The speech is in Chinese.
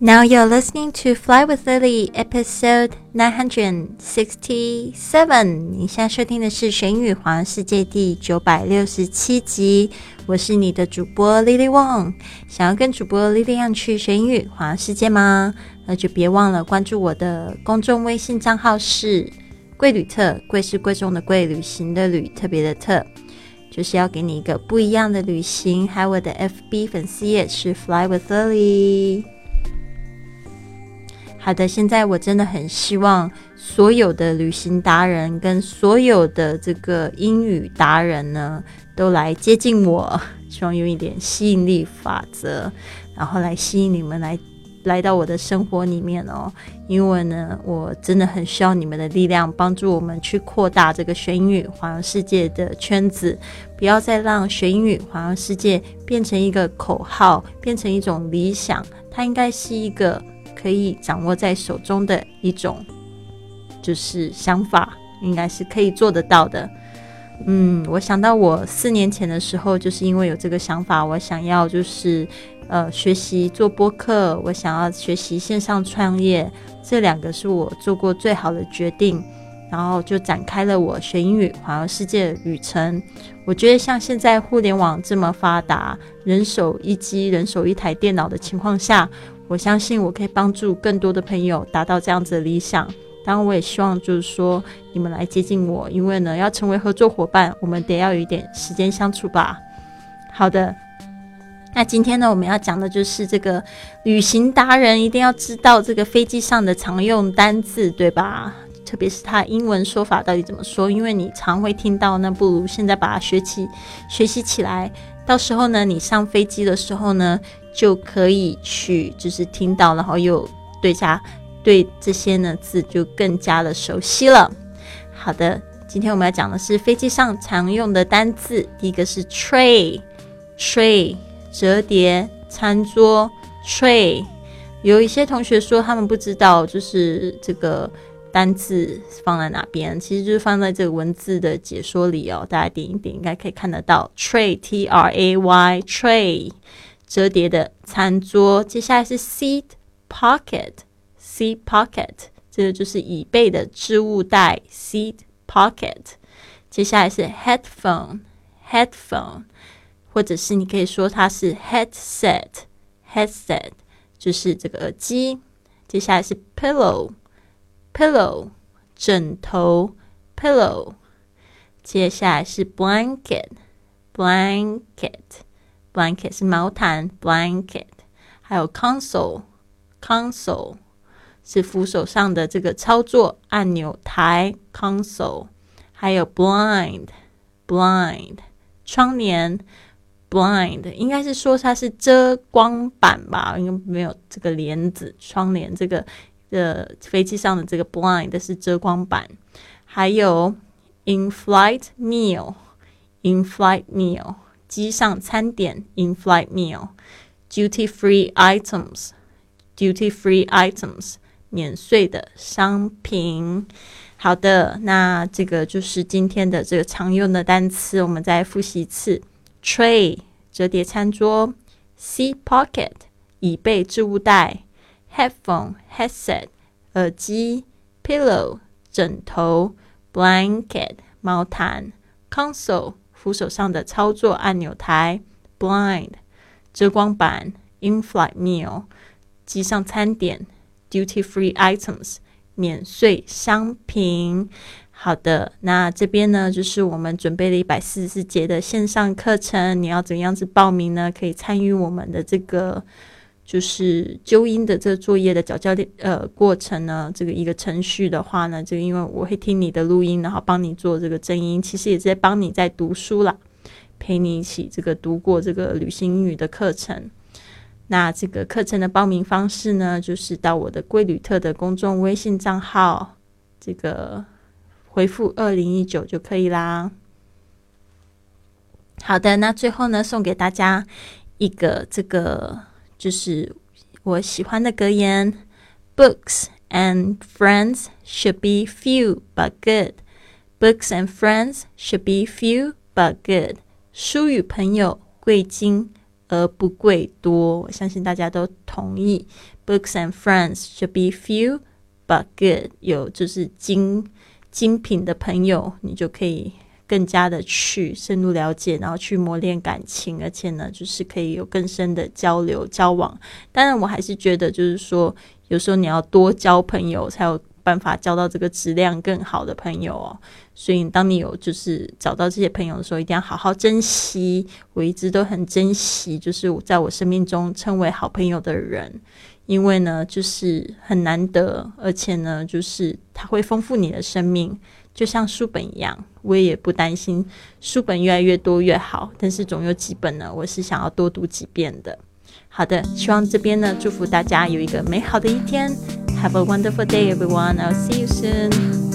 Now you're listening to Fly with Lily, episode nine hundred sixty-seven。你现在收听的是《神语环世界》第九百六十七集。我是你的主播 Lily Wong。想要跟主播 Lily 一样去神语环游世界吗？那就别忘了关注我的公众微信账号是“贵旅特”，贵是贵重的贵，旅行的旅，特别的特，就是要给你一个不一样的旅行。还有我的 FB 粉丝页是 Fly with Lily。好的，现在我真的很希望所有的旅行达人跟所有的这个英语达人呢，都来接近我，希望用一点吸引力法则，然后来吸引你们来来到我的生活里面哦。因为呢，我真的很需要你们的力量，帮助我们去扩大这个学英语环游世界的圈子，不要再让学英语环游世界变成一个口号，变成一种理想，它应该是一个。可以掌握在手中的一种，就是想法，应该是可以做得到的。嗯，我想到我四年前的时候，就是因为有这个想法，我想要就是呃学习做播客，我想要学习线上创业，这两个是我做过最好的决定，然后就展开了我学英语环游世界的旅程。我觉得像现在互联网这么发达，人手一机、人手一台电脑的情况下。我相信我可以帮助更多的朋友达到这样子的理想。当然，我也希望就是说你们来接近我，因为呢，要成为合作伙伴，我们得要有一点时间相处吧。好的，那今天呢，我们要讲的就是这个旅行达人一定要知道这个飞机上的常用单字，对吧？特别是它英文说法到底怎么说？因为你常会听到，那不如现在把它学起，学习起来。到时候呢，你上飞机的时候呢。就可以去，就是听到，然后又对加对这些呢字就更加的熟悉了。好的，今天我们要讲的是飞机上常用的单字。第一个是 tray，tray 折叠餐桌 tray。有一些同学说他们不知道，就是这个单字放在哪边，其实就是放在这个文字的解说里哦。大家点一点，应该可以看得到 tray t r a y tray。折叠的餐桌，接下来是 seat pocket，seat pocket，这个就是椅背的置物袋，seat pocket。接下来是 headphone，headphone，或者是你可以说它是 headset，headset，就是这个耳机。接下来是 pillow pillow 枕头，pillow。接下来是 blanket，blanket。blanket 是毛毯，blanket，还有 console，console 是扶手上的这个操作按钮台，console，还有 blind，blind 窗帘，blind 应该是说它是遮光板吧，应该没有这个帘子，窗帘这个的飞机上的这个 blind 是遮光板，还有 in-flight meal，in-flight meal。机上餐点 （in-flight meal），duty-free items，duty-free items 免税的商品。好的，那这个就是今天的这个常用的单词，我们再复习一次：tray 折叠餐桌，seat pocket 椅背置物袋，headphone headset 耳机，pillow 枕头，blanket 毛毯，console。扶手上的操作按钮台，blind 遮光板，in-flight meal 机上餐点，duty-free items 免税商品。好的，那这边呢就是我们准备了一百四十四节的线上课程，你要怎样子报名呢？可以参与我们的这个。就是纠音的这个作业的教教练呃过程呢，这个一个程序的话呢，就因为我会听你的录音，然后帮你做这个正音，其实也在帮你在读书啦，陪你一起这个读过这个旅行英语的课程。那这个课程的报名方式呢，就是到我的贵旅特的公众微信账号，这个回复二零一九就可以啦。好的，那最后呢，送给大家一个这个。就是我喜欢的格言：Books and friends should be few but good. Books and friends should be few but good. 书与朋友贵精而不贵多。我相信大家都同意。Books and friends should be few but good。有就是精精品的朋友，你就可以更加的去深入了解，然后去磨练感情，而且呢，就是可以有更深的交流交往。当然，我还是觉得，就是说，有时候你要多交朋友，才有。办法交到这个质量更好的朋友哦，所以当你有就是找到这些朋友的时候，一定要好好珍惜。我一直都很珍惜，就是在我生命中称为好朋友的人，因为呢，就是很难得，而且呢，就是它会丰富你的生命，就像书本一样。我也不担心书本越来越多越好，但是总有几本呢，我是想要多读几遍的。好的，希望这边呢，祝福大家有一个美好的一天。Have a wonderful day, everyone. I'll see you soon.